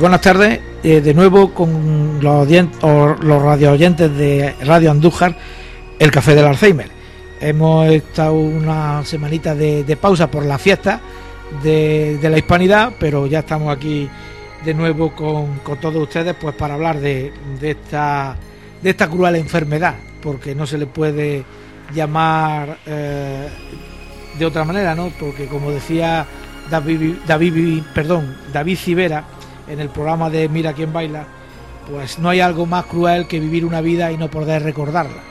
Buenas tardes, eh, de nuevo con los, los radio oyentes de Radio Andújar, el Café del Alzheimer. Hemos estado una semanita de, pausa por la fiesta de, la hispanidad, pero ya estamos aquí de nuevo con, todos ustedes pues para hablar de, esta, de esta cruel enfermedad, porque no se le puede llamar eh, de otra manera, ¿no? Porque como decía David, David, perdón, David Civera en el programa de Mira quién baila, pues no hay algo más cruel que vivir una vida y no poder recordarla.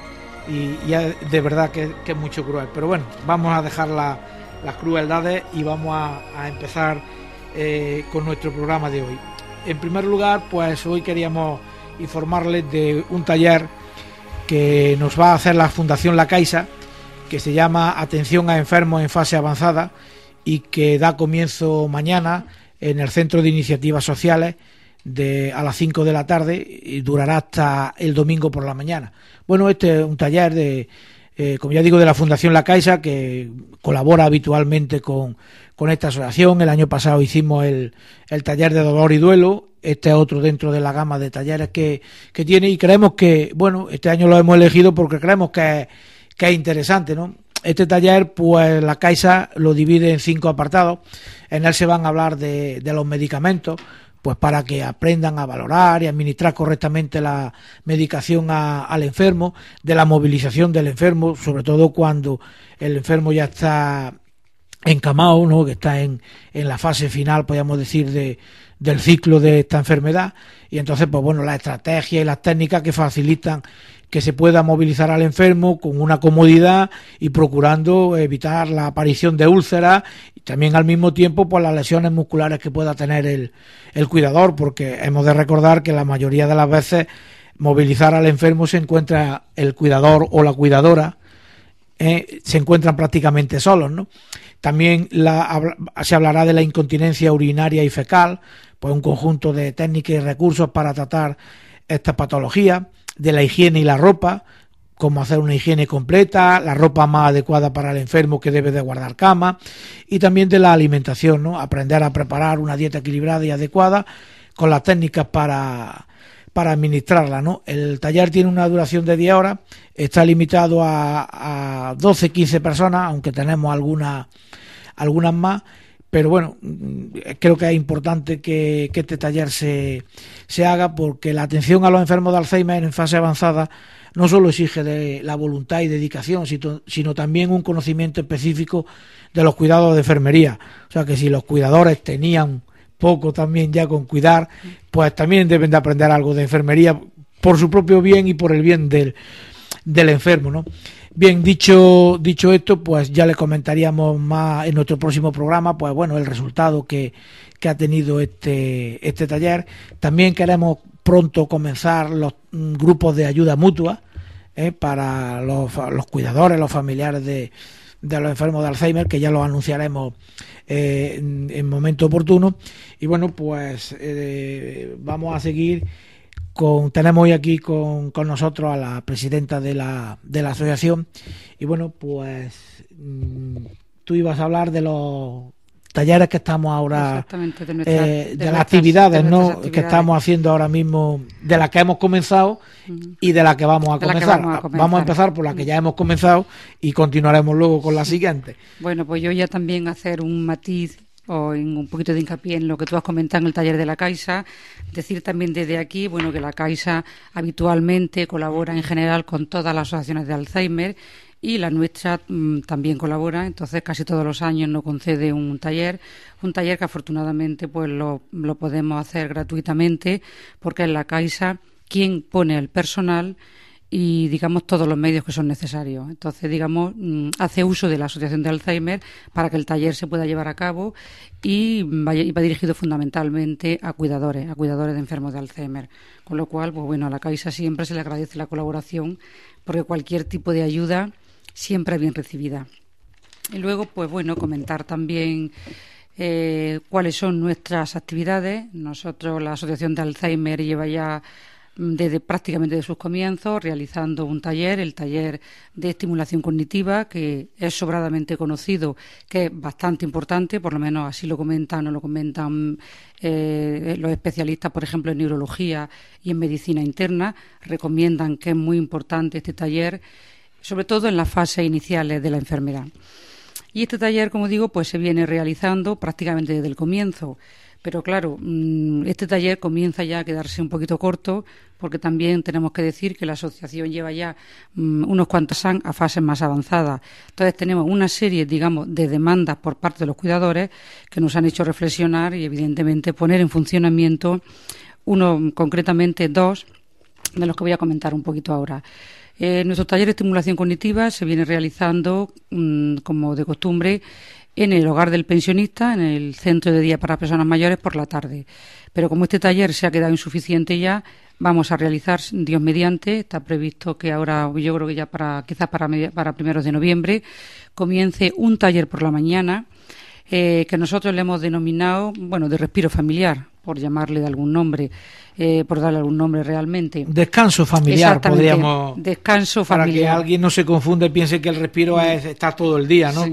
Y, de verdad que, es mucho cruel. Pero bueno, vamos a dejar las crueldades y vamos a, empezar eh, con nuestro programa de hoy. En primer lugar, pues hoy queríamos informarles de un taller que nos va a hacer la Fundación La Caixa, que se llama Atención a enfermos en fase avanzada y que da comienzo mañana en el Centro de Iniciativas Sociales de, a las 5 de la tarde y durará hasta el domingo por la mañana. Bueno, este es un taller de, eh, como ya digo, de la Fundación La Caixa, que colabora habitualmente con, con esta asociación. El año pasado hicimos el, el, taller de dolor y duelo. Este es otro dentro de la gama de talleres que, que tiene y creemos que, bueno, este año lo hemos elegido porque creemos que, que es interesante, ¿no? Este taller, pues la Caixa lo divide en cinco apartados. En él se van a hablar de, los medicamentos, pues para que aprendan a valorar y administrar correctamente la medicación al enfermo, de la movilización del enfermo, sobre todo cuando el enfermo ya está encamado, ¿no? que está en, en la fase final, podríamos decir, de, del ciclo de esta enfermedad. Y entonces, pues bueno, las estrategias y las técnicas que facilitan que se pueda movilizar al enfermo con una comodidad y procurando evitar la aparición de úlceras y también al mismo tiempo pues las lesiones musculares que pueda tener el, el cuidador, porque hemos de recordar que la mayoría de las veces movilizar al enfermo se encuentra el cuidador o la cuidadora eh, se encuentran prácticamente solos, ¿no? También la, se hablará de la incontinencia urinaria y fecal, pues un conjunto de técnicas y recursos para tratar esta patología de la higiene y la ropa, cómo hacer una higiene completa, la ropa más adecuada para el enfermo que debe de guardar cama y también de la alimentación, ¿no? Aprender a preparar una dieta equilibrada y adecuada con las técnicas para, para administrarla, ¿no? El taller tiene una duración de 10 horas, está limitado a, a 12, 15 personas, aunque tenemos algunas algunas más pero bueno, mm, creo que es importante que, este taller se, haga porque la atención a los enfermos de Alzheimer en fase avanzada no solo exige de la voluntad y dedicación, sino, también un conocimiento específico de los cuidados de enfermería. O sea que si los cuidadores tenían poco también ya con cuidar, pues también deben de aprender algo de enfermería por su propio bien y por el bien del, del enfermo, ¿no? Bien, dicho, dicho esto, pues ya le comentaríamos más en nuestro próximo programa, pues bueno, el resultado que, que ha tenido este, este taller. También queremos pronto comenzar los mm, grupos de ayuda mutua eh, para los, los, cuidadores, los familiares de, de, los enfermos de Alzheimer, que ya lo anunciaremos eh, en, momento oportuno. Y bueno, pues eh, vamos a seguir tenemos hoy aquí con, nosotros a la presidenta de la, de la asociación. Y bueno, pues mm, tú ibas a hablar de los talleres que estamos ahora de, eh, las actividades ¿no? que estamos haciendo ahora mismo de las que hemos comenzado y de las que vamos a, comenzar. vamos a empezar por la que ya hemos comenzado y continuaremos luego con la siguiente. Bueno pues yo ya también hacer un matiz o en un poquito de hincapié en lo que tú has comentado en el taller de la Caixa. Decir también desde aquí, bueno, que la Caixa habitualmente colabora en general con todas las asociaciones de Alzheimer y la nuestra mm, también colabora, entonces casi todos los años nos concede un taller, un taller que afortunadamente pues lo, lo podemos hacer gratuitamente porque es la Caixa quien pone el personal y digamos todos los medios que son necesarios. Entonces, digamos, mm, hace uso de la Asociación de Alzheimer para que el taller se pueda llevar a cabo y, va dirigido fundamentalmente a cuidadores, a cuidadores de enfermos de Alzheimer. Con lo cual, pues bueno, a la Caixa siempre se le agradece la colaboración porque cualquier tipo de ayuda siempre es bien recibida. Y luego, pues bueno, comentar también eh, cuáles son nuestras actividades. Nosotros, la Asociación de Alzheimer, lleva ya desde prácticamente de sus comienzos, realizando un taller, el taller de estimulación cognitiva, que es sobradamente conocido, que es bastante importante, por lo menos así lo comentan o lo comentan eh, los especialistas, por ejemplo, en neurología y en medicina interna, recomiendan que es muy importante este taller, sobre todo en las fases iniciales de la enfermedad. Y este taller, como digo, pues se viene realizando prácticamente desde el comienzo. Pero claro, mm, este taller comienza ya a quedarse un poquito corto porque también tenemos que decir que la asociación lleva ya mm, unos cuantos años a fases más avanzadas. Entonces tenemos una serie, digamos, de demandas por parte de los cuidadores que nos han hecho reflexionar y evidentemente poner en funcionamiento uno, concretamente dos, de los que voy a comentar un poquito ahora. Eh, nuestro taller de estimulación cognitiva se viene realizando, mm, como de costumbre, en el hogar del pensionista, en el centro de día para personas mayores por la tarde. Pero como este taller se ha quedado insuficiente ya, vamos a realizar, Dios mediante, está previsto que ahora, yo creo que ya para, quizás para, para primeros de noviembre, comience un taller por la mañana, eh, que nosotros le hemos denominado, bueno, de respiro familiar, por llamarle de algún nombre, eh, por darle algún nombre realmente. Descanso familiar, podríamos. Descanso familiar. Para que alguien no se confunde y piense que el respiro es estar todo el día, ¿no?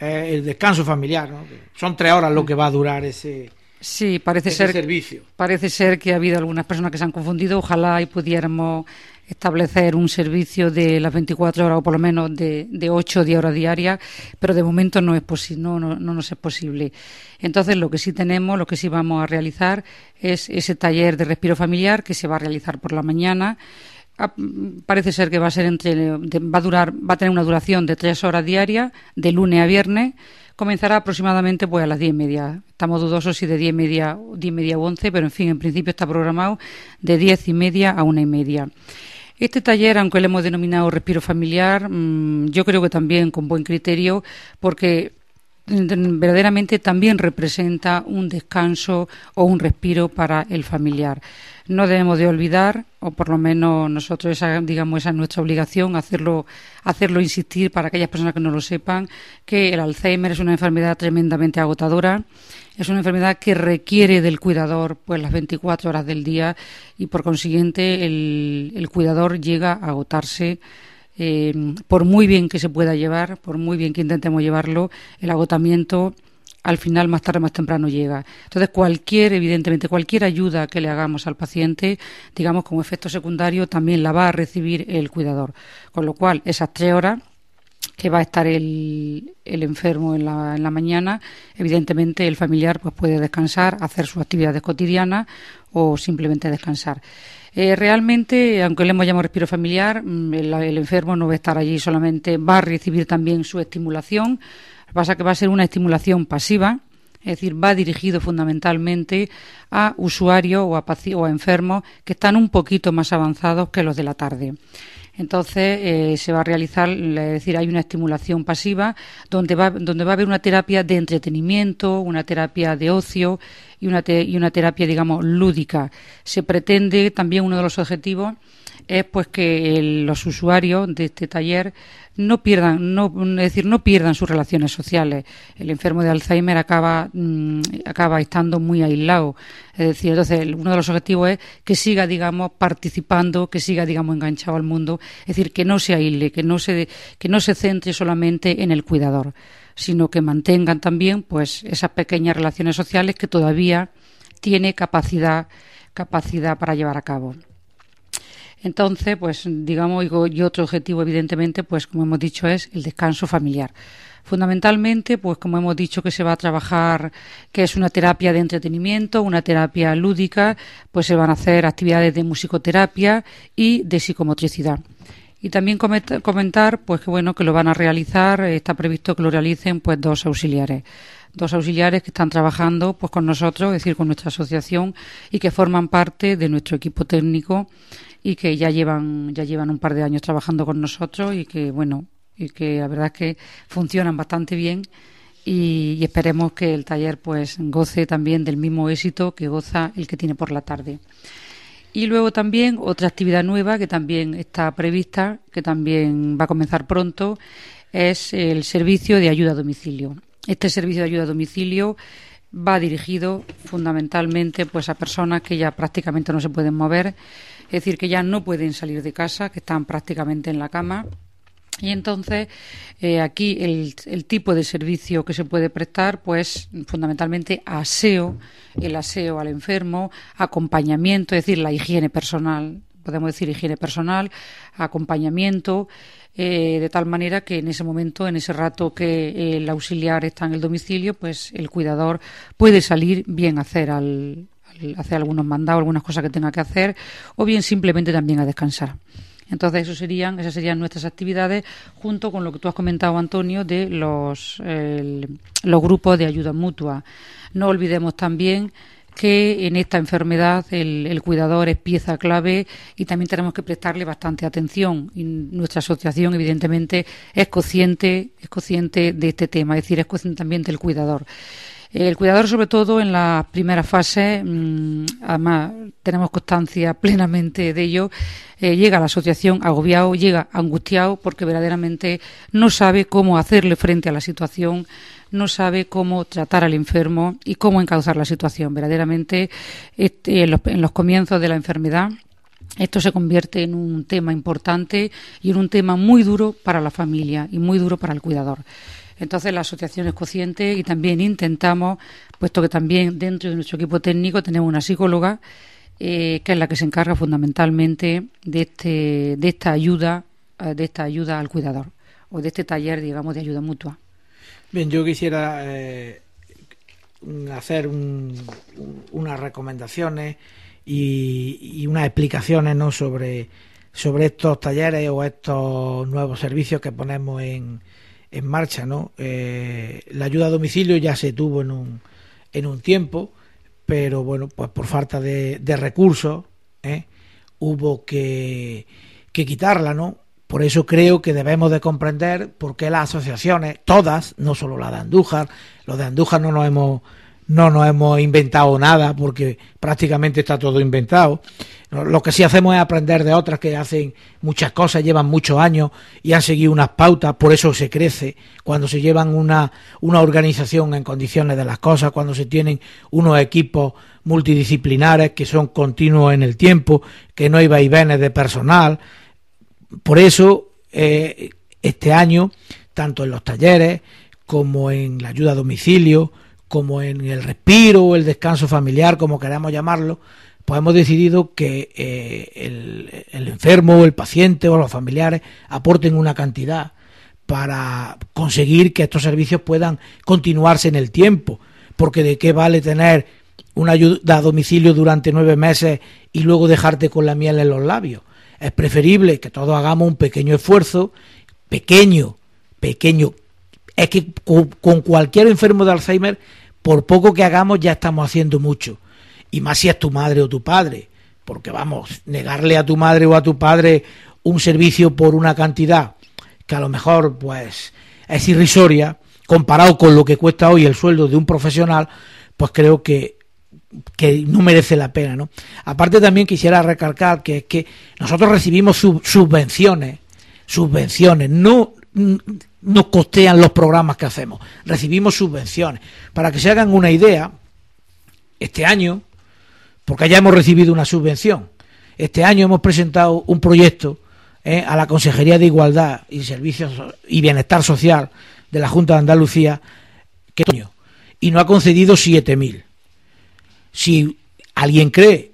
Eh, el descanso familiar. ¿no? Son tres horas lo que va a durar ese, sí, parece ser, servicio. Parece ser que ha habido algunas personas que se han confundido. Ojalá y pudiéramos establecer un servicio de las 24 horas o por lo menos de, de 8 o 10 horas diarias, pero de momento no es posible, no, no, no nos es posible. Entonces, lo que sí tenemos, lo que sí vamos a realizar es ese taller de respiro familiar que se va a realizar por la mañana parece ser que va a ser entre va a durar va a tener una duración de tres horas diarias de lunes a viernes. Comenzará aproximadamente pues a las diez y media. Estamos dudosos si de diez y media diez y media o once pero en fin en principio está programado de diez y media a una y media. Este taller, aunque le hemos denominado respiro familiar, mm, yo creo que también con buen criterio, porque verdaderamente también representa un descanso o un respiro para el familiar. No debemos de olvidar, o por lo menos nosotros, esa, digamos, esa es nuestra obligación, hacerlo, hacerlo insistir para aquellas personas que no lo sepan, que el Alzheimer es una enfermedad tremendamente agotadora, es una enfermedad que requiere del cuidador pues las 24 horas del día y por consiguiente el, el cuidador llega a agotarse eh, por muy bien que se pueda llevar, por muy bien que intentemos llevarlo, el agotamiento al final más tarde más temprano llega. Entonces cualquier, evidentemente, cualquier ayuda que le hagamos al paciente, digamos como efecto secundario, también la va a recibir el cuidador. Con lo cual, esas tres horas que va a estar el, el enfermo en la, en la, mañana, evidentemente el familiar pues puede descansar, hacer sus actividades cotidianas o simplemente descansar. Eh, realmente, aunque le hemos llamado respiro familiar, mm, el, enfermo no va a estar allí solamente, va a recibir también su estimulación. Lo que pasa que va a ser una estimulación pasiva, es decir, va dirigido fundamentalmente a usuarios o a, o a enfermos que están un poquito más avanzados que los de la tarde. Entonces eh, se va a realizar, es decir, hay una estimulación pasiva donde va, donde va a haber una terapia de entretenimiento, una terapia de ocio y una, y una terapia, digamos, lúdica. Se pretende también uno de los objetivos es pues que los usuarios de este taller no pierdan, no, es decir, no pierdan sus relaciones sociales. El enfermo de Alzheimer acaba, mm, acaba estando muy aislado. Es decir, entonces uno de los objetivos es que siga, digamos, participando, que siga, digamos, enganchado al mundo. Es decir, que no se aísle, que no se, que no se centre solamente en el cuidador, sino que mantengan también, pues, esas pequeñas relaciones sociales que todavía tiene capacidad, capacidad para llevar a cabo. Entonces, pues digamos, y otro objetivo, evidentemente, pues como hemos dicho, es el descanso familiar. Fundamentalmente, pues como hemos dicho que se va a trabajar, que es una terapia de entretenimiento, una terapia lúdica, pues se van a hacer actividades de musicoterapia y de psicomotricidad. Y también comentar, pues que bueno, que lo van a realizar, está previsto que lo realicen, pues dos auxiliares dos auxiliares que están trabajando pues con nosotros, es decir, con nuestra asociación y que forman parte de nuestro equipo técnico y que ya llevan ya llevan un par de años trabajando con nosotros y que bueno y que la verdad es que funcionan bastante bien y, esperemos que el taller pues goce también del mismo éxito que goza el que tiene por la tarde. Y luego también otra actividad nueva que también está prevista, que también va a comenzar pronto, es el servicio de ayuda a domicilio. Este servicio de ayuda a domicilio va dirigido fundamentalmente pues a personas que ya prácticamente no se pueden mover es decir, que ya no pueden salir de casa, que están prácticamente en la cama. Y entonces eh, aquí el, tipo de servicio que se puede prestar, pues fundamentalmente aseo, el aseo al enfermo, acompañamiento, es decir, la higiene personal, podemos decir higiene personal, acompañamiento, eh, de tal manera que en ese momento, en ese rato que el auxiliar está en el domicilio, pues el cuidador puede salir bien a hacer al, hacer algunos mandados, algunas cosas que tenga que hacer, o bien simplemente también a descansar. Entonces, eso serían, esas serían nuestras actividades, junto con lo que tú has comentado, Antonio, de los, los grupos de ayuda mutua. No olvidemos también que en esta enfermedad el, cuidador es pieza clave y también tenemos que prestarle bastante atención. Y nuestra asociación, evidentemente, es consciente, es consciente de este tema, es decir, es consciente también del cuidador. El cuidador, sobre todo en la primera fase, mm, además tenemos constancia plenamente de ello, eh, llega a la asociación agobiado, llega angustiado porque verdaderamente no sabe cómo hacerle frente a la situación no sabe cómo tratar al enfermo y cómo encauzar la situación. Verdaderamente, este, en, los, comienzos de la enfermedad, esto se convierte en un tema importante y en un tema muy duro para la familia y muy duro para el cuidador. Entonces la asociación es consciente y también intentamos, puesto que también dentro de nuestro equipo técnico tenemos una psicóloga eh, que es la que se encarga fundamentalmente de, este, de esta ayuda, eh, de esta ayuda al cuidador o de este taller, digamos, de ayuda mutua. Bien, yo quisiera eh, hacer unas recomendaciones y, unas explicaciones ¿no? sobre, sobre estos talleres o estos nuevos servicios que ponemos en, en marcha. ¿no? Eh, la ayuda a domicilio ya se tuvo en un, en un tiempo, pero bueno, pues por falta de, recursos ¿eh? hubo que, que quitarla, ¿no? Por eso creo que debemos de comprender por qué las asociaciones, todas, no solo la de Andújar, los de Andújar no nos hemos no nos hemos inventado nada porque prácticamente está todo inventado. Lo que sí hacemos es aprender de otras que hacen muchas cosas, llevan muchos años y han seguido unas pautas, por eso se crece. Cuando se llevan una, una organización en condiciones de las cosas, cuando se tienen unos equipos multidisciplinares que son continuos en el tiempo, que no hay vaivenes de personal, por eso, eh, este año, tanto en los talleres como en la ayuda a domicilio, como en el respiro o el descanso familiar, como queramos llamarlo, pues hemos decidido que eh, el, el, enfermo el paciente o los familiares aporten una cantidad para conseguir que estos servicios puedan continuarse en el tiempo, porque de qué vale tener una ayuda a domicilio durante nueve meses y luego dejarte con la miel en los labios es preferible que todos hagamos un pequeño esfuerzo, pequeño, pequeño. Es que con, cualquier enfermo de Alzheimer, por poco que hagamos, ya estamos haciendo mucho. Y más si es tu madre o tu padre. Porque vamos, negarle a tu madre o a tu padre un servicio por una cantidad que a lo mejor pues es irrisoria comparado con lo que cuesta hoy el sueldo de un profesional, pues creo que que no merece la pena, ¿no? Aparte también quisiera recalcar que es que nosotros recibimos subvenciones, subvenciones, no nos costean los programas que hacemos, recibimos subvenciones. Para que se hagan una idea, este año, porque ya hemos recibido una subvención, este año hemos presentado un proyecto ¿eh? a la Consejería de Igualdad y Servicios y Bienestar Social de la Junta de Andalucía, que y no ha concedido 7.000 si alguien cree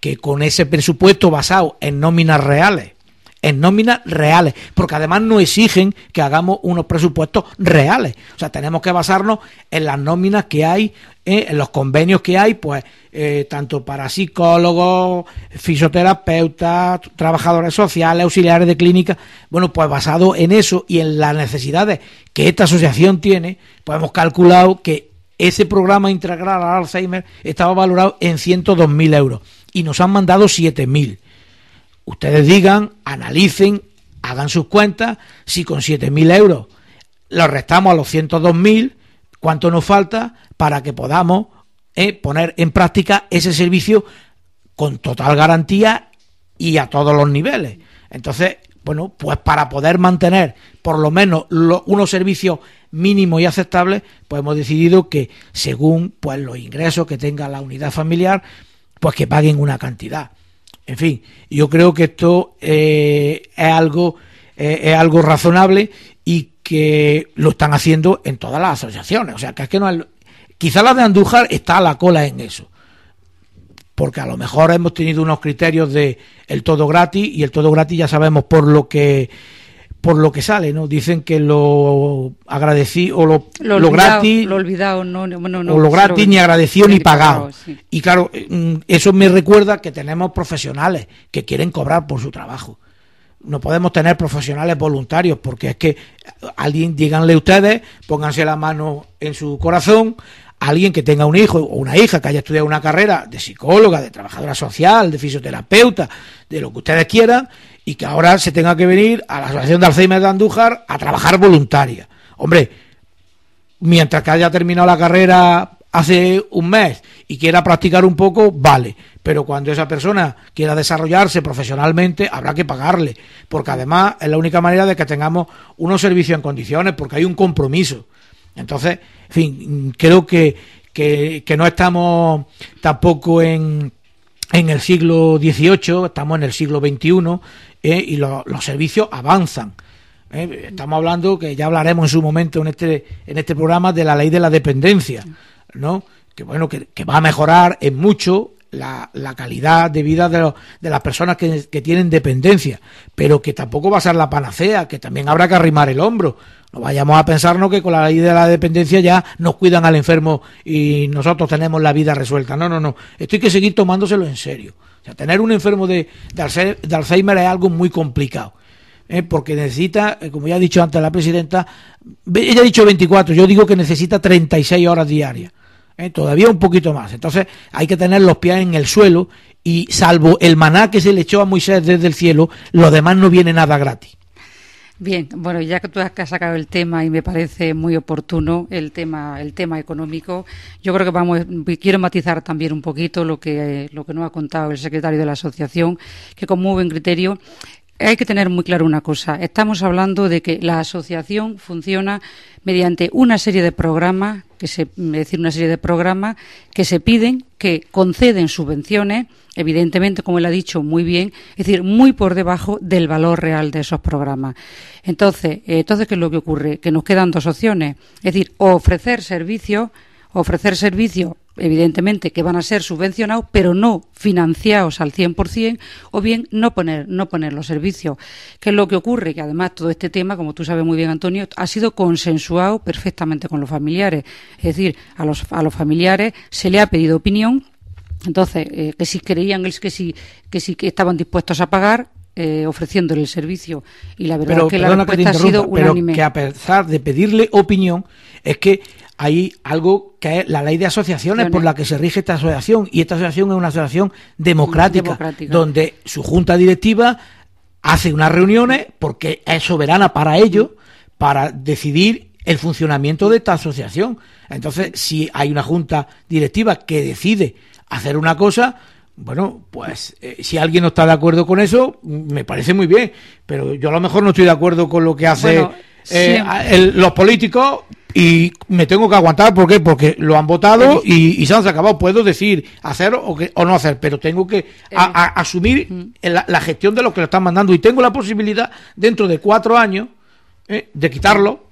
que con ese presupuesto basado en nóminas reales, en nóminas reales, porque además no exigen que hagamos unos presupuestos reales. O sea, tenemos que basarnos en las nóminas que hay, eh, en los convenios que hay, pues, eh, tanto para psicólogos, fisioterapeutas, trabajadores sociales, auxiliares de clínica. Bueno, pues basado en eso y en las necesidades que esta asociación tiene, pues hemos calculado que ese programa integral al Alzheimer estaba valorado en 102.000 euros y nos han mandado 7.000. Ustedes digan, analicen, hagan sus cuentas, si con 7.000 euros lo restamos a los 102.000, ¿cuánto nos falta para que podamos eh, poner en práctica ese servicio con total garantía y a todos los niveles? Entonces, bueno, pues para poder mantener por lo menos unos servicios mínimos y aceptables, pues hemos decidido que según pues los ingresos que tenga la unidad familiar, pues que paguen una cantidad. En fin, yo creo que esto eh, es algo eh, es algo razonable y que lo están haciendo en todas las asociaciones. O sea, que es que no es, quizá la de Andújar está a la cola en eso. Porque a lo mejor hemos tenido unos criterios de el todo gratis y el todo gratis ya sabemos por lo que por lo que sale, ¿no? Dicen que lo agradecí o lo, lo, gratis, lo olvidado, no, no, o lo gratis ni agradecido ni pagado. Y claro, mm, eso me recuerda que tenemos profesionales que quieren cobrar por su trabajo. No podemos tener profesionales voluntarios porque es que alguien, díganle ustedes, pónganse la mano en su corazón, alguien que tenga un hijo o una hija que haya estudiado una carrera de psicóloga, de trabajadora social, de fisioterapeuta, de lo que ustedes quieran, y que ahora se tenga que venir a la Asociación de Alzheimer de Andújar a trabajar voluntaria. Hombre, mientras que haya terminado la carrera hace un mes y quiera practicar un poco, vale. Pero cuando esa persona quiera desarrollarse profesionalmente, habrá que pagarle. Porque además es la única manera de que tengamos unos servicios en condiciones, porque hay un compromiso. Entonces, en fin, creo que, que, que no estamos tampoco en, en el siglo XVIII, estamos en el siglo XXI ¿eh? y los servicios avanzan. ¿eh? Estamos hablando, que ya hablaremos en su momento en este, en este programa, de la ley de la dependencia, ¿no? que bueno, que, va a mejorar en mucho la, la, calidad de vida de, de las personas que, tienen dependencia, pero que tampoco va a ser la panacea, que también habrá que arrimar el hombro. No vayamos a pensarnos que con la ley de la dependencia ya nos cuidan al enfermo y nosotros tenemos la vida resuelta. No, no, no. Esto hay que seguir tomándoselo en serio tener un enfermo de, de Alzheimer es algo muy complicado. ¿eh? porque necesita, eh, como ya ha dicho antes la presidenta, ella ha dicho 24, yo digo que necesita 36 horas diarias, ¿eh? todavía un poquito más. Entonces hay que tener los pies en el suelo y salvo el maná que se le echó a Moisés desde el cielo, lo demás no viene nada gratis. Bien, bueno, ya que tú has sacado el tema y me parece muy oportuno el tema, el tema económico, yo creo que vamos, quiero matizar también un poquito lo que, lo que nos ha contado el secretario de la asociación, que con muy buen criterio hay que tener muy claro una cosa. Estamos hablando de que la asociación funciona mediante una serie de programas, que se, decir, una serie de programas que se piden, que conceden subvenciones, evidentemente, como él ha dicho muy bien, es decir, muy por debajo del valor real de esos programas. Entonces, eh, entonces ¿qué es lo que ocurre? Que nos quedan dos opciones, es decir, ofrecer servicios, ofrecer servicios evidentemente que van a ser subvencionados, pero no financiados al 100%, o bien no poner, no poner los servicios. ¿Qué es lo que ocurre? Que además todo este tema, como tú sabes muy bien, Antonio, ha sido consensuado perfectamente con los familiares. Es decir, a los, a los familiares se le ha pedido opinión, entonces, eh, que si creían que si, que si que estaban dispuestos a pagar, eh, ofreciéndole el servicio. Y la verdad es que la respuesta ha sido unánime. Pero que a pesar de pedirle opinión, es que hay algo que es la ley de asociaciones por la que se rige esta asociación y esta asociación es una asociación democrática, donde su junta directiva hace unas reuniones porque es soberana para ello para decidir el funcionamiento de esta asociación. Entonces, si hay una junta directiva que decide hacer una cosa, bueno, pues eh, si alguien no está de acuerdo con eso, me parece muy bien, pero yo a lo mejor no estoy de acuerdo con lo que hace eh, los políticos y me tengo que aguantar, ¿por qué? Porque lo han votado y, se han acabado. Puedo decir hacer o, o no hacer, pero tengo que eh. asumir la, gestión de lo que lo están mandando y tengo la posibilidad dentro de cuatro años eh, de quitarlo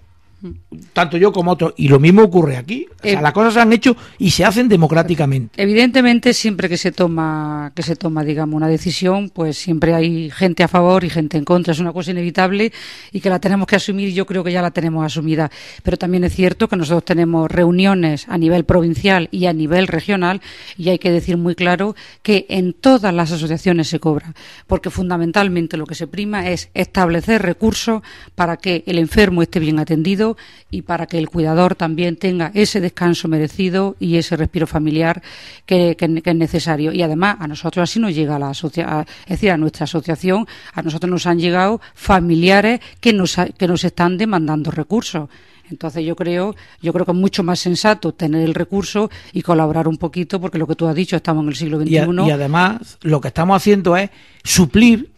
tanto yo como otros. Y lo mismo ocurre aquí. O sea, eh, las cosas se han hecho y se hacen democráticamente. Evidentemente, siempre que se toma, que se toma, digamos, una decisión, pues siempre hay gente a favor y gente en contra. Es una cosa inevitable y que la tenemos que asumir y yo creo que ya la tenemos asumida. Pero también es cierto que nosotros tenemos reuniones a nivel provincial y a nivel regional y hay que decir muy claro que en todas las asociaciones se cobra. Porque fundamentalmente lo que se prima es establecer recursos para que el enfermo esté bien atendido y para que el cuidador también tenga ese descanso merecido y ese respiro familiar que, es necesario. Y además a nosotros así nos llega la asociación, es decir, a nuestra asociación, a nosotros nos han llegado familiares que nos, que nos están demandando recursos. Entonces yo creo, yo creo que es mucho más sensato tener el recurso y colaborar un poquito, porque lo que tú has dicho, estamos en el siglo XXI. y además, lo que estamos haciendo es suplir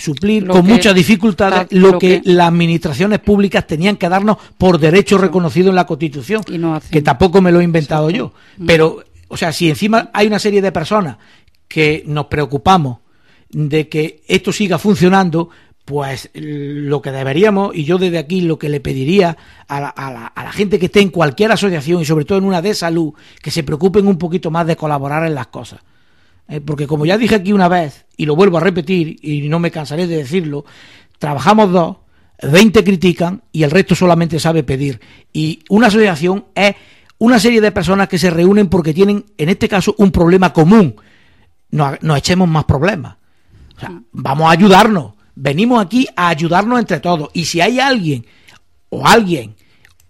suplir con muchas dificultades lo, que, las administraciones públicas tenían que darnos por derecho reconocido en la Constitución, que tampoco me lo he inventado yo. Mm. Pero, o sea, si encima hay una serie de personas que nos preocupamos de que esto siga funcionando, pues lo que deberíamos, y yo desde aquí lo que le pediría a la, gente que esté en cualquier asociación y sobre todo en una de salud, que se preocupen un poquito más de colaborar en las cosas. Eh, porque como ya dije aquí una vez, y lo vuelvo a repetir, y no me cansaré de decirlo, trabajamos dos, 20 critican y el resto solamente sabe pedir. Y una asociación es una serie de personas que se reúnen porque tienen, en este caso, un problema común. No, no echemos más problemas. O sea, vamos a ayudarnos Venimos aquí a ayudarnos entre todos. Y si hay alguien o alguien,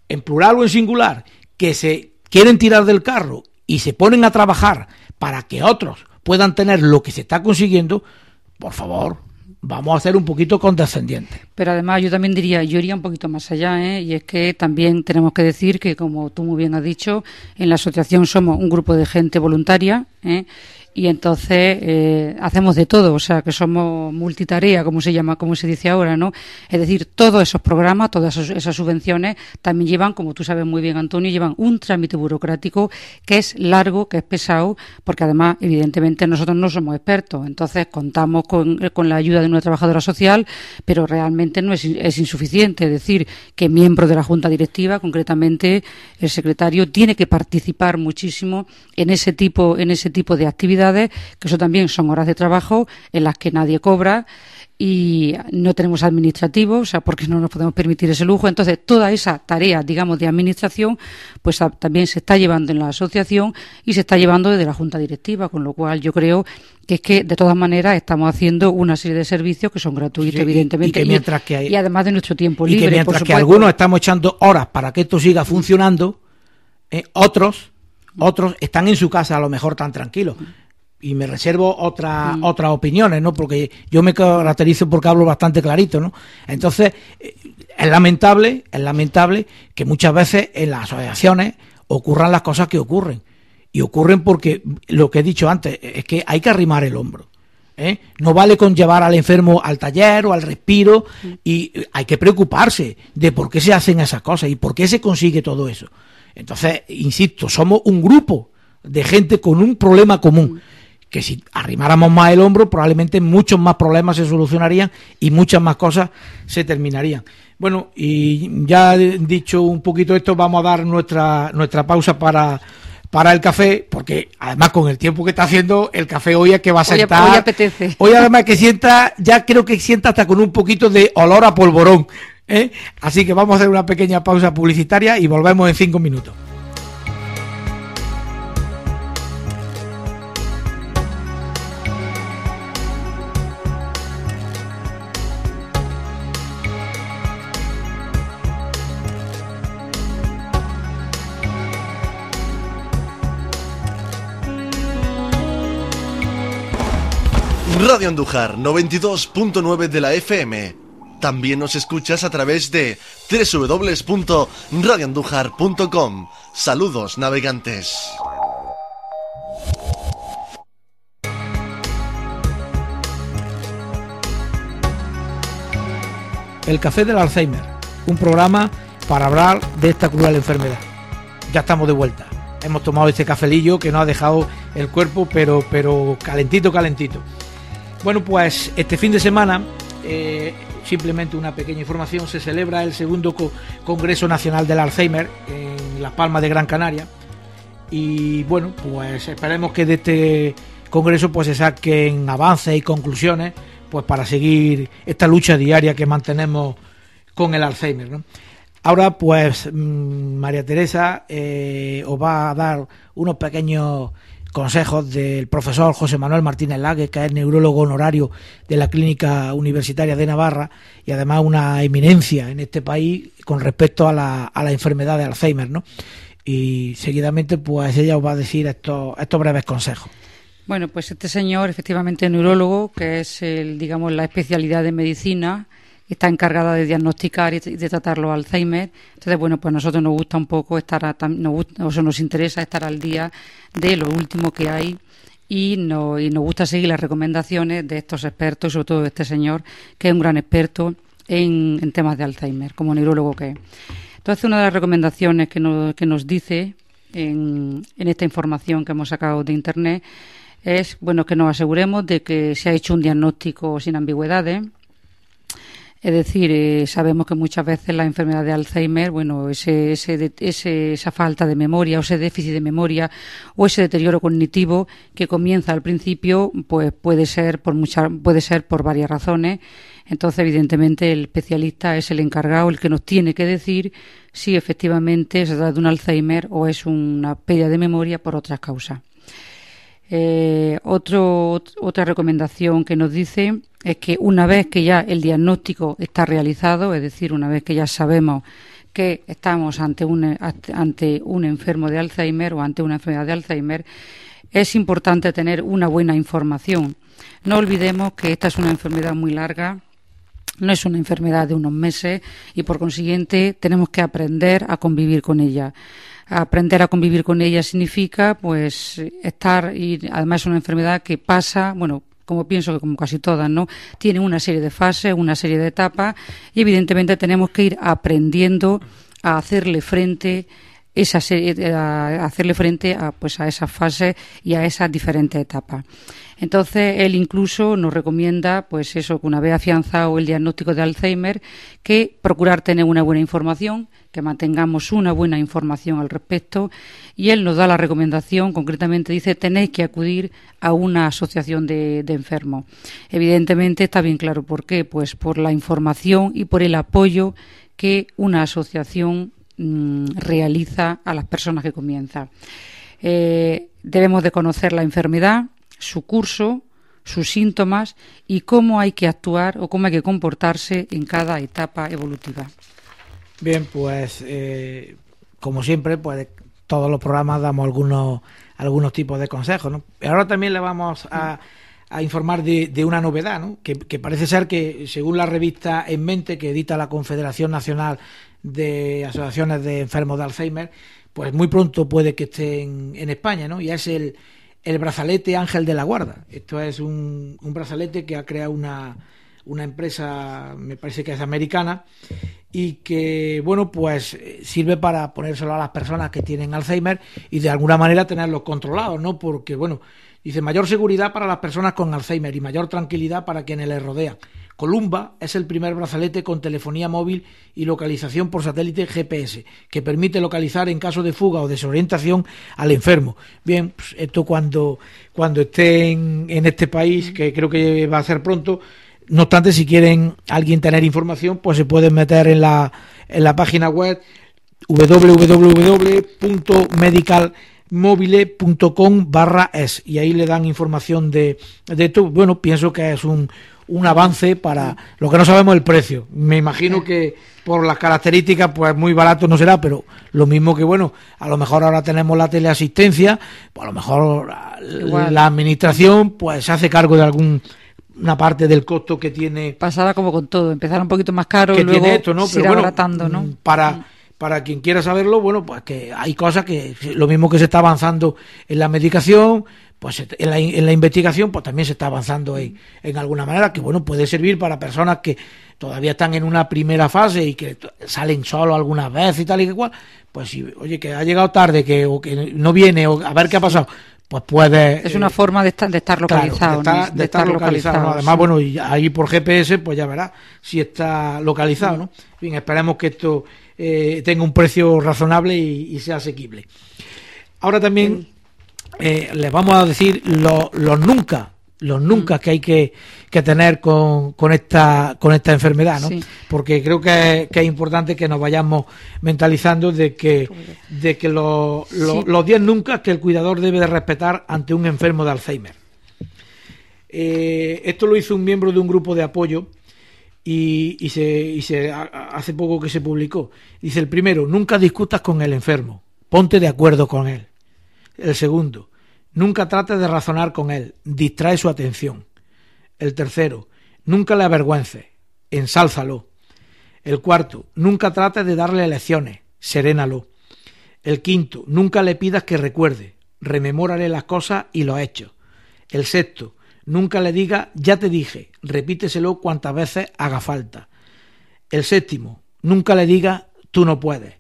en plural o en singular, que se quieren tirar del carro y se ponen a trabajar para que otros puedan tener lo que se está consiguiendo, por favor, vamos a ser un poquito condescendientes. Pero además yo también diría, yo iría un poquito más allá, ¿eh? y es que también tenemos que decir que, como tú muy bien has dicho, en la asociación somos un grupo de gente voluntaria, ¿eh? Y entonces eh, hacemos de todo, o sea, que somos multitarea, como se llama, como se dice ahora, ¿no? Es decir, todos esos programas, todas esas subvenciones también llevan, como tú sabes muy bien, Antonio, llevan un trámite burocrático que es largo, que es pesado, porque además, evidentemente, nosotros no somos expertos, entonces contamos con, la ayuda de una trabajadora social, pero realmente no es, insuficiente, es decir, que miembro de la Junta Directiva, concretamente el secretario, tiene que participar muchísimo en ese tipo, en ese tipo de actividades que eso también son horas de trabajo en las que nadie cobra y no tenemos administrativos, o sea, porque no nos podemos permitir ese lujo. Entonces, toda esa tarea, digamos, de administración, pues también se está llevando en la asociación y se está llevando desde la Junta Directiva, con lo cual yo creo que es que, de todas maneras, estamos haciendo una serie de servicios que son gratuitos, evidentemente, y, mientras que y además de nuestro tiempo libre. Y que mientras que algunos estamos echando horas para que esto siga funcionando, eh, otros otros están en su casa a lo mejor tan tranquilos y me reservo otra, otras opiniones, ¿no? Porque yo me caracterizo porque hablo bastante clarito, ¿no? Entonces, eh, es lamentable, es lamentable que muchas veces en las asociaciones ocurran las cosas que ocurren. Y ocurren porque, lo que he dicho antes, es que hay que arrimar el hombro. ¿eh? No vale con llevar al enfermo al taller o al respiro y hay que preocuparse de por qué se hacen esas cosas y por qué se consigue todo eso. Entonces, insisto, somos un grupo de gente con un problema común que si arrimáramos más el hombro, probablemente muchos más problemas se solucionarían y muchas más cosas se terminarían. Bueno, y ya dicho un poquito esto, vamos a dar nuestra, nuestra pausa para, para el café, porque además con el tiempo que está haciendo, el café hoy es que va a sentar. Hoy, apetece. Hoy además que sienta, ya creo que sienta hasta con un poquito de olor a polvorón. ¿eh? Así que vamos a hacer una pequeña pausa publicitaria y volvemos en cinco minutos. Radio Andújar 92.9 de la FM. También nos escuchas a través de www.radioandújar.com. Saludos, navegantes. El Café del Alzheimer, un programa para hablar de esta cruel enfermedad. Ya estamos de vuelta. Hemos tomado este cafelillo que nos ha dejado el cuerpo, pero, pero calentito, calentito. Bueno, pues este fin de semana, eh, simplemente una pequeña información, se celebra el segundo Congreso Nacional del Alzheimer en Las Palmas de Gran Canaria. Y bueno, pues esperemos que de este congreso pues se saquen avances y conclusiones pues para seguir esta lucha diaria que mantenemos con el Alzheimer. Ahora pues mm, María Teresa eh, os va a dar unos pequeños consejos del profesor José Manuel Martínez Lague, que es neurólogo honorario de la Clínica Universitaria de Navarra y además una eminencia en este país con respecto a la, a la enfermedad de Alzheimer, ¿no? Y seguidamente, pues ella os va a decir estos, estos breves consejos. Bueno, pues este señor, efectivamente neurólogo, que es el, digamos, la especialidad de medicina está encargada de diagnosticar y de tratar los Alzheimer. Entonces, bueno, pues a nosotros nos gusta un poco estar, a, nos, o nos interesa estar al día de lo último que hay y, no, y nos gusta seguir las recomendaciones de estos expertos, sobre todo de este señor, que es un gran experto en, en temas de Alzheimer, como neurólogo que es. Entonces, una de las recomendaciones que nos, que nos dice en, en esta información que hemos sacado de Internet es bueno que nos aseguremos de que se ha hecho un diagnóstico sin ambigüedades es decir, eh, sabemos que muchas veces la enfermedad de Alzheimer, bueno, ese, ese, esa falta de memoria o ese déficit de memoria o ese deterioro cognitivo que comienza al principio, pues puede ser por muchas, puede ser por varias razones. Entonces, evidentemente, el especialista es el encargado, el que nos tiene que decir si efectivamente se trata de un Alzheimer o es una pérdida de memoria por otras causas. Eh, otra recomendación que nos dice es que una vez que ya el diagnóstico está realizado, es decir, una vez que ya sabemos que estamos ante un, ante un enfermo de Alzheimer o ante una enfermedad de Alzheimer, es importante tener una buena información. No olvidemos que esta es una enfermedad muy larga, no es una enfermedad de unos meses y por consiguiente tenemos que aprender a convivir con ella aprender a convivir con ella significa pues estar y además es una enfermedad que pasa, bueno, como pienso que como casi todas, ¿no? Tiene una serie de fases, una serie de etapas y evidentemente tenemos que ir aprendiendo a hacerle frente esa a hacerle frente a pues a esas fases y a esas diferentes etapas. Entonces, él incluso nos recomienda, pues eso, que una vez afianzado el diagnóstico de Alzheimer, que procurar tener una buena información, que mantengamos una buena información al respecto y él nos da la recomendación, concretamente dice, tenéis que acudir a una asociación de, enfermos. Evidentemente está bien claro por qué, pues por la información y por el apoyo que una asociación mm, realiza a las personas que comienzan. Eh, debemos de conocer la enfermedad, su curso, sus síntomas y cómo hay que actuar o cómo hay que comportarse en cada etapa evolutiva. Bien, pues eh, como siempre, pues todos los programas damos algunos algunos tipos de consejos. Ahora también le vamos a, informar de, una novedad, ¿no? Que, parece ser que, según la revista En Mente que edita la Confederación Nacional de Asociaciones de Enfermos de Alzheimer, pues muy pronto puede que esté en, en España, ¿no? Y es el, el brazalete Ángel de la Guarda. Esto es un, un brazalete que ha creado una, una empresa, me parece que es americana, y que, bueno, pues eh, sirve para ponérselo a las personas que tienen Alzheimer y de alguna manera tenerlos controlados, ¿no? Porque, bueno, dice mayor seguridad para las personas con Alzheimer y mayor tranquilidad para quienes les rodean. Columba es el primer brazalete con telefonía móvil y localización por satélite GPS, que permite localizar en caso de fuga o desorientación al enfermo. Bien, pues esto cuando, cuando esté en, en este país, que creo que va a ser pronto, no obstante, si quieren alguien tener información, pues se pueden meter en la, en la página web www.medicalmobile.com barra es y ahí le dan información de, de esto. Bueno, pienso que es un, un avance para lo que no sabemos el precio. Me imagino que por las características, pues muy barato no será, pero lo mismo que bueno, a lo mejor ahora tenemos la teleasistencia, pues a lo mejor la administración pues se hace cargo de algún una parte del costo que tiene. Pasará como con todo, empezar un poquito más caro y luego esto, ¿no? Pero bueno, ¿no? Mm, para, mm. para quien quiera saberlo, bueno, pues que hay cosas que, lo mismo que se está avanzando en la medicación, pues en la, en la investigación, pues también se está avanzando en, en alguna manera, que bueno, puede servir para personas que todavía están en una primera fase y que salen solo algunas veces y tal y que cual, pues si, oye, que ha llegado tarde, que, o que no viene, o a ver qué ha pasado, pues puede... Es una eh, forma de estar, de estar localizado. de, estar, localizado. Además, bueno, y ahí por GPS, pues ya verá si está localizado, ¿no? Bien, esperemos que esto eh, tenga un precio razonable y, sea asequible. Ahora también eh, les vamos a decir los nunca los nunca que hay que, tener con, con, esta, con esta enfermedad, ¿no? Porque creo que, es importante que nos vayamos mentalizando de que, de que los 10 nunca que el cuidador debe de respetar ante un enfermo de Alzheimer. Eh, esto lo hizo un miembro de un grupo de apoyo y, y, se, y se hace poco que se publicó. Dice el primero, nunca discutas con el enfermo, ponte de acuerdo con él. El segundo, Nunca trate de razonar con él, distrae su atención. El tercero, nunca le avergüence, ensálzalo. El cuarto, nunca trate de darle lecciones, serénalo. El quinto, nunca le pidas que recuerde, rememórale las cosas y los hechos. El sexto, nunca le diga ya te dije, repíteselo cuantas veces haga falta. El séptimo, nunca le diga tú no puedes,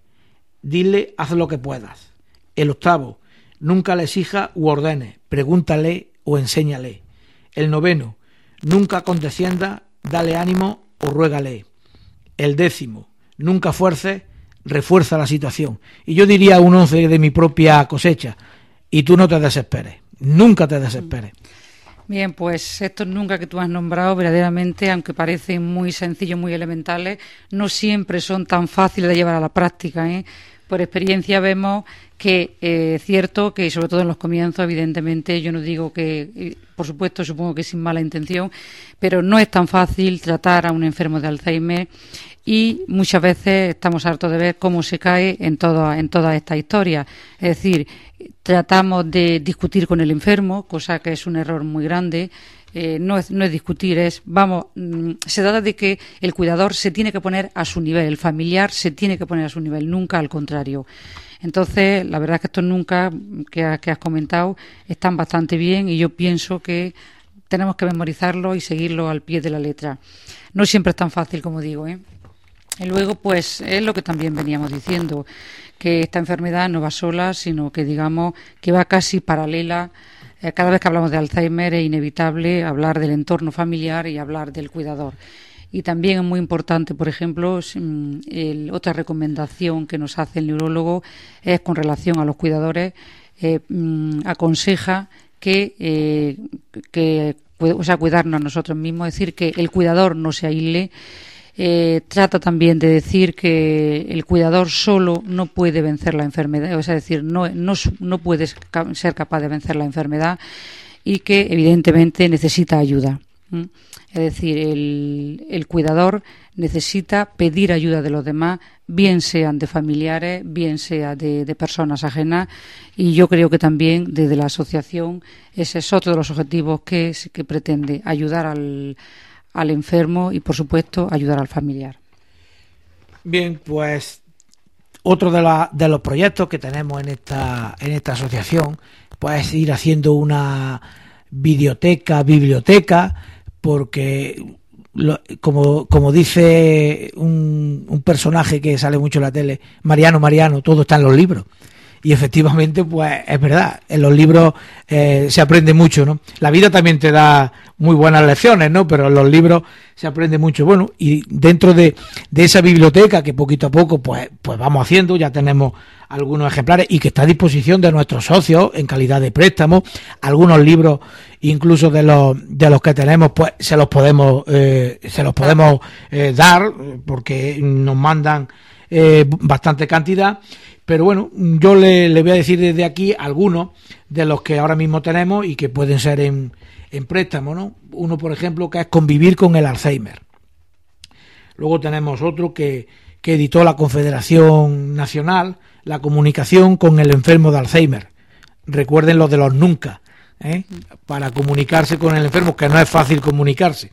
dile haz lo que puedas. El octavo, Nunca le exija u ordene, pregúntale o enséñale. El noveno, nunca condescienda, dale ánimo o ruégale. El décimo, nunca fuerce, refuerza la situación. Y yo diría un once de mi propia cosecha, y tú no te desesperes, nunca te desesperes. Bien, pues estos nunca que tú has nombrado, verdaderamente, aunque parecen muy sencillos, muy elementales, no siempre son tan fáciles de llevar a la práctica. ¿eh? Por experiencia vemos que es eh, cierto que, sobre todo en los comienzos, evidentemente, yo no digo que, eh, por supuesto, supongo que sin mala intención, pero no es tan fácil tratar a un enfermo de Alzheimer y muchas veces estamos hartos de ver cómo se cae en en toda esta historia. Es decir, tratamos de discutir con el enfermo, cosa que es un error muy grande. Eh, no, es, no es discutir, es, vamos, mm, se trata de que el cuidador se tiene que poner a su nivel, el familiar se tiene que poner a su nivel, nunca al contrario. Entonces, la verdad es que estos nunca que, que has comentado están bastante bien y yo pienso que tenemos que memorizarlo y seguirlo al pie de la letra. No siempre es tan fácil como digo, ¿eh? Y luego, pues, es lo que también veníamos diciendo, que esta enfermedad no va sola, sino que, digamos, que va casi paralela. Eh, cada vez que hablamos de Alzheimer es inevitable hablar del entorno familiar y hablar del cuidador. Y también es muy importante, por ejemplo, mm, otra recomendación que nos hace el neurólogo es con relación a los cuidadores, eh, mm, aconseja que, eh, que o sea, cuidarnos a nosotros mismos, es decir, que el cuidador no se aísle, eh, trata también de decir que el cuidador solo no puede vencer la enfermedad, es decir, no, no, no puede ser capaz de vencer la enfermedad y que evidentemente necesita ayuda. Es decir, el, el, cuidador necesita pedir ayuda de los demás, bien sean de familiares, bien sea de, de, personas ajenas, y yo creo que también desde la asociación ese es otro de los objetivos que, que pretende, ayudar al, al enfermo y, por supuesto, ayudar al familiar. Bien, pues otro de, la, de los proyectos que tenemos en esta, en esta asociación, pues ir haciendo una videoteca, biblioteca, porque como, como dice un, un personaje que sale mucho en la tele, Mariano, Mariano, todo está en los libros y efectivamente pues es verdad en los libros eh, se aprende mucho no la vida también te da muy buenas lecciones no pero en los libros se aprende mucho. Bueno y dentro de, de esa biblioteca que poquito a poco pues pues vamos haciendo ya tenemos algunos ejemplares y que está a disposición de nuestros socios en calidad de préstamo. Algunos libros incluso de los de los que tenemos pues se los podemos eh, se los podemos eh, dar porque nos mandan bastante cantidad pero bueno, yo le, voy a decir desde aquí algunos de los que ahora mismo tenemos y que pueden ser en, préstamo, ¿no? Uno, por ejemplo, que es convivir con el Alzheimer. Luego tenemos otro que, que editó la Confederación Nacional, la comunicación con el enfermo de Alzheimer. Recuerden lo de los nunca, ¿eh? para comunicarse con el enfermo, que no es fácil comunicarse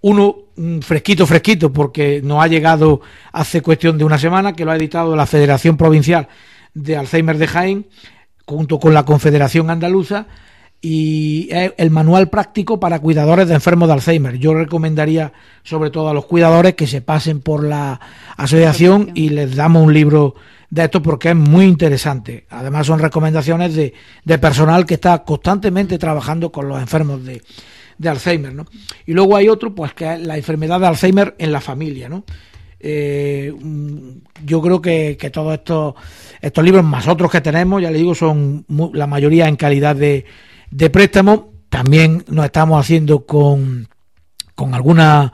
uno fresquito, fresquito, porque nos ha llegado hace cuestión de una semana, que lo ha editado la Federación Provincial de Alzheimer de Jaén, junto con la Confederación Andaluza, y es el manual práctico para cuidadores de enfermos de Alzheimer. Yo recomendaría sobre todo a los cuidadores que se pasen por la asociación y les damos un libro de esto porque es muy interesante. Además son recomendaciones de, de personal que está constantemente trabajando con los enfermos de, de Alzheimer, ¿no? Y luego hay otro, pues que es la enfermedad de Alzheimer en la familia, ¿no? Eh, mm, yo creo que, que, todos estos, estos libros, más otros que tenemos, ya le digo, son la mayoría en calidad de, de préstamo. También nos estamos haciendo con, con algunas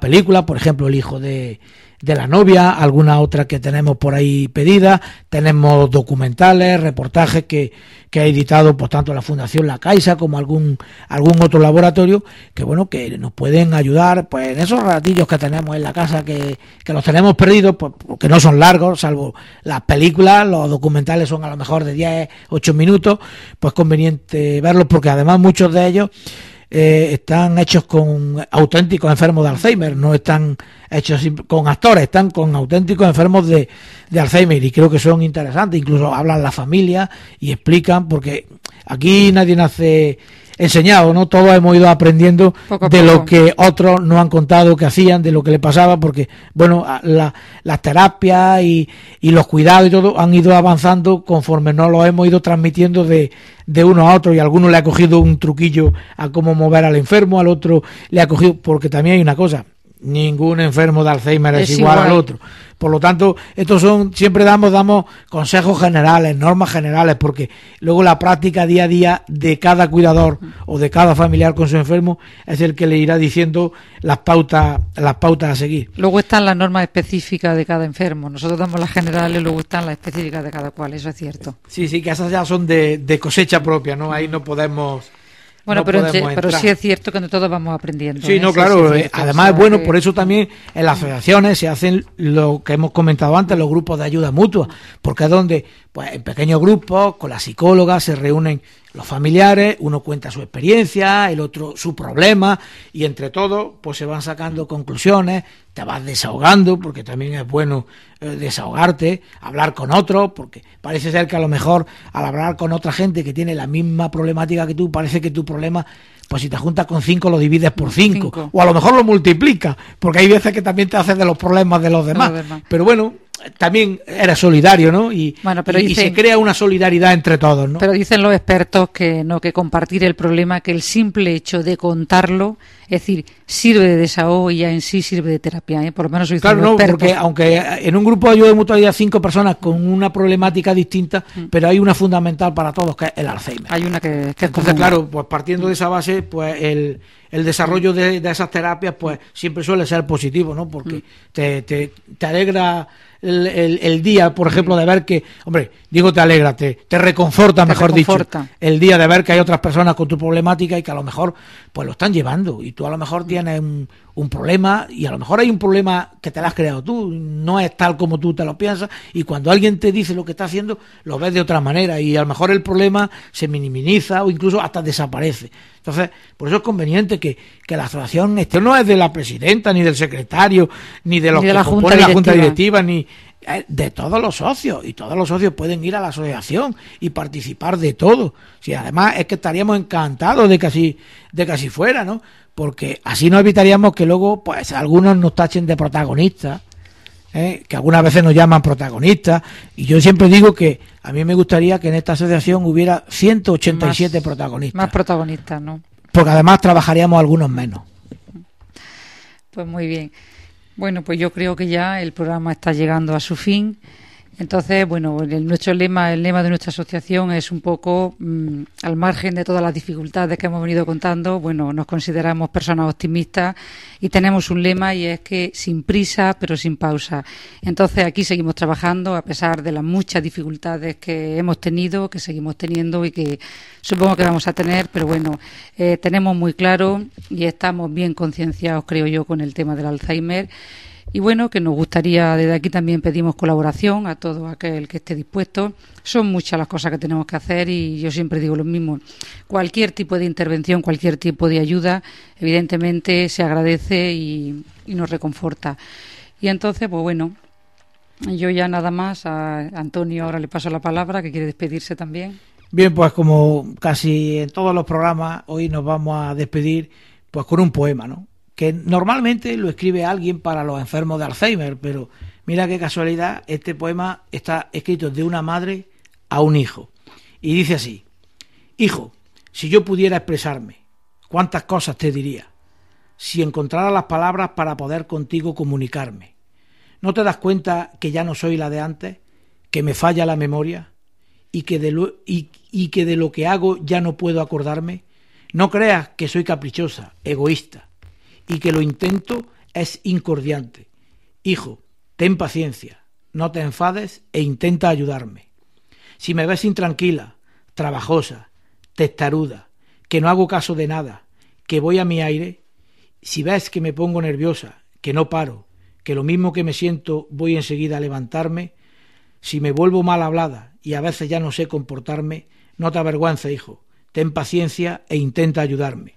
películas, por ejemplo, El hijo de, de la novia, alguna otra que tenemos por ahí pedida, tenemos documentales, reportajes que, que ha editado pues tanto la Fundación La Caixa como algún algún otro laboratorio que bueno que nos pueden ayudar pues en esos ratillos que tenemos en la casa que, que los tenemos perdidos pues, porque no son largos salvo las películas los documentales son a lo mejor de 10 8 minutos pues conveniente verlos porque además muchos de ellos eh, están hechos con auténticos enfermos de Alzheimer, no están hechos con actores, están con auténticos enfermos de, de Alzheimer y creo que son interesantes, incluso hablan la familia y explican, porque aquí nadie nace enseñado, ¿no? Todos hemos ido aprendiendo de lo que otros nos han contado que hacían, de lo que le pasaba, porque, bueno, las terapias y, y, los cuidados y todo han ido avanzando conforme nos lo hemos ido transmitiendo de, de uno a otro y a alguno le ha cogido un truquillo a cómo mover al enfermo, al otro le ha cogido, porque también hay una cosa, ningún enfermo de Alzheimer es, igual, al otro. Por lo tanto, estos son, siempre damos, damos consejos generales, normas generales, porque luego la práctica día a día de cada cuidador o de cada familiar con su enfermo es el que le irá diciendo las pautas, las pautas a seguir. Luego están las normas específicas de cada enfermo. Nosotros damos las generales, luego están las específicas de cada cual, eso es cierto. Sí, sí, que esas ya son de, de cosecha propia, ¿no? Ahí no podemos bueno, pero, pero, sí es cierto que todos vamos aprendiendo. Sí, ¿eh? no, claro. Eh, además es bueno, por eso también en las asociaciones se hacen lo que hemos comentado antes, los grupos de ayuda mutua, porque es donde, pues en pequeños grupos, con la psicóloga, se reúnen los familiares, uno cuenta su experiencia, el otro su problema, y entre todos, pues se van sacando conclusiones, te vas desahogando, porque también es bueno eh, desahogarte, hablar con otros, porque parece ser que a lo mejor al hablar con otra gente que tiene la misma problemática que tú, parece que tu problema pues si te juntas con cinco lo divides por cinco, o a lo mejor lo multiplica, porque hay veces que también te haces de los problemas de los demás. Pero bueno, también era solidario, ¿no? Y, se crea una solidaridad entre todos, ¿no? Pero dicen los expertos que no, que compartir el problema, que el simple hecho de contarlo, es decir, sirve de desahogo y ya en sí sirve de terapia, ¿eh? Por lo menos Claro, no, porque aunque en un grupo de ayuda de mutualidad cinco personas con una problemática distinta, mm. pero hay una fundamental para todos que es el Alzheimer. Hay una que, que Entonces, claro, pues partiendo de esa base, pues el, el desarrollo de, de, esas terapias, pues siempre suele ser positivo, ¿no? Porque mm. te, te, te alegra el, día, por ejemplo, de ver que, hombre, digo te alegra, te, reconforta, mejor dicho, el día de ver que hay otras personas con tu problemática y que a lo mejor pues lo están llevando y tú a lo mejor tienes un, un problema y a lo mejor hay un problema que te lo has creado tú, no es tal como tú te lo piensas y cuando alguien te dice lo que está haciendo, lo ves de otra manera y a lo mejor el problema se minimiza o incluso hasta desaparece. Entonces, por eso es conveniente que, que la asociación este no es de la presidenta, ni del secretario, ni de los que la junta la junta directiva, ni eh, de todos los socios. Y todos los socios pueden ir a la asociación y participar de todo. Si además es que estaríamos encantados de que así, de que así fuera, ¿no? Porque así no evitaríamos que luego, pues, algunos nos tachen de protagonistas. ¿eh? que algunas veces nos llaman protagonistas, y yo siempre digo que a mí me gustaría que en esta asociación hubiera 187 protagonistas. Más protagonistas, ¿no? Porque además trabajaríamos algunos menos. Pues muy bien. Bueno, pues yo creo que ya el programa está llegando a su fin. Entonces, bueno, el, nuestro lema, el lema de nuestra asociación es un poco mm, al margen de todas las dificultades que hemos venido contando. Bueno, nos consideramos personas optimistas y tenemos un lema y es que sin prisa, pero sin pausa. Entonces, aquí seguimos trabajando a pesar de las muchas dificultades que hemos tenido, que seguimos teniendo y que supongo que vamos a tener, pero bueno, eh, tenemos muy claro y estamos bien concienciados, creo yo, con el tema del Alzheimer y bueno, que nos gustaría, desde aquí también pedimos colaboración a todo aquel que esté dispuesto. Son muchas las cosas que tenemos que hacer y yo siempre digo lo mismo. Cualquier tipo de intervención, cualquier tipo de ayuda, evidentemente se agradece y, nos reconforta. Y entonces, pues bueno, yo ya nada más a Antonio ahora le paso la palabra, que quiere despedirse también. Bien, pues como casi en todos los programas, hoy nos vamos a despedir pues con un poema, ¿no? Que normalmente lo escribe alguien para los enfermos de Alzheimer, pero mira qué casualidad, este poema está escrito de una madre a un hijo. Y dice así, Hijo, si yo pudiera expresarme, ¿cuántas cosas te diría? Si encontrara las palabras para poder contigo comunicarme. ¿No te das cuenta que ya no soy la de antes? ¿Que me falla la memoria? ¿Y que de lo, y, y que, de lo que hago ya no puedo acordarme? No creas que soy caprichosa, egoísta y que lo intento es incordiante. Hijo, ten paciencia, no te enfades e intenta ayudarme. Si me ves intranquila, trabajosa, testaruda, que no hago caso de nada, que voy a mi aire, si ves que me pongo nerviosa, que no paro, que lo mismo que me siento voy enseguida a levantarme, si me vuelvo mal hablada y a veces ya no sé comportarme, no te avergüences, hijo, ten paciencia e intenta ayudarme.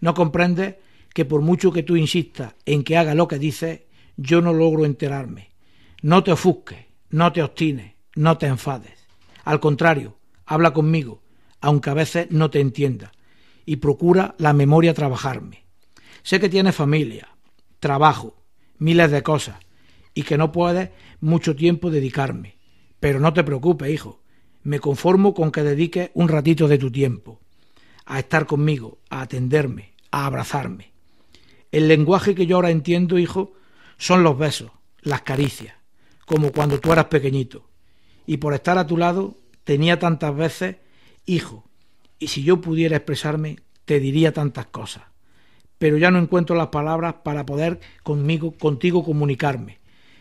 ¿No comprendes que por mucho que tú insistas en que haga lo que dices, yo no logro enterarme. No te ofusques, no te obstines, no te enfades. Al contrario, habla conmigo, aunque a veces no te entienda. y procura la memoria trabajarme. Sé que tienes familia, trabajo, miles de cosas y que no puedes mucho tiempo dedicarme. Pero no te preocupes, hijo. Me conformo con que dediques un ratito de tu tiempo a estar conmigo, a atenderme, a abrazarme. El lenguaje que yo ahora entiendo, hijo, son los besos, las caricias, como cuando tú eras pequeñito. Y por estar a tu lado tenía tantas veces, hijo, y si yo pudiera expresarme, te diría tantas cosas. Pero ya no encuentro las palabras para poder conmigo, contigo comunicarme.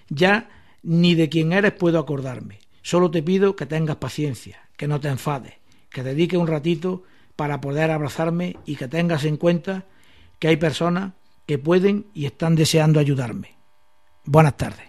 Ya ni de quién eres puedo acordarme. Solo te pido que tengas paciencia, que no te enfades, que dedique un ratito para poder abrazarme y que tengas en cuenta que hay personas que pueden y están deseando ayudarme. Buenas tardes.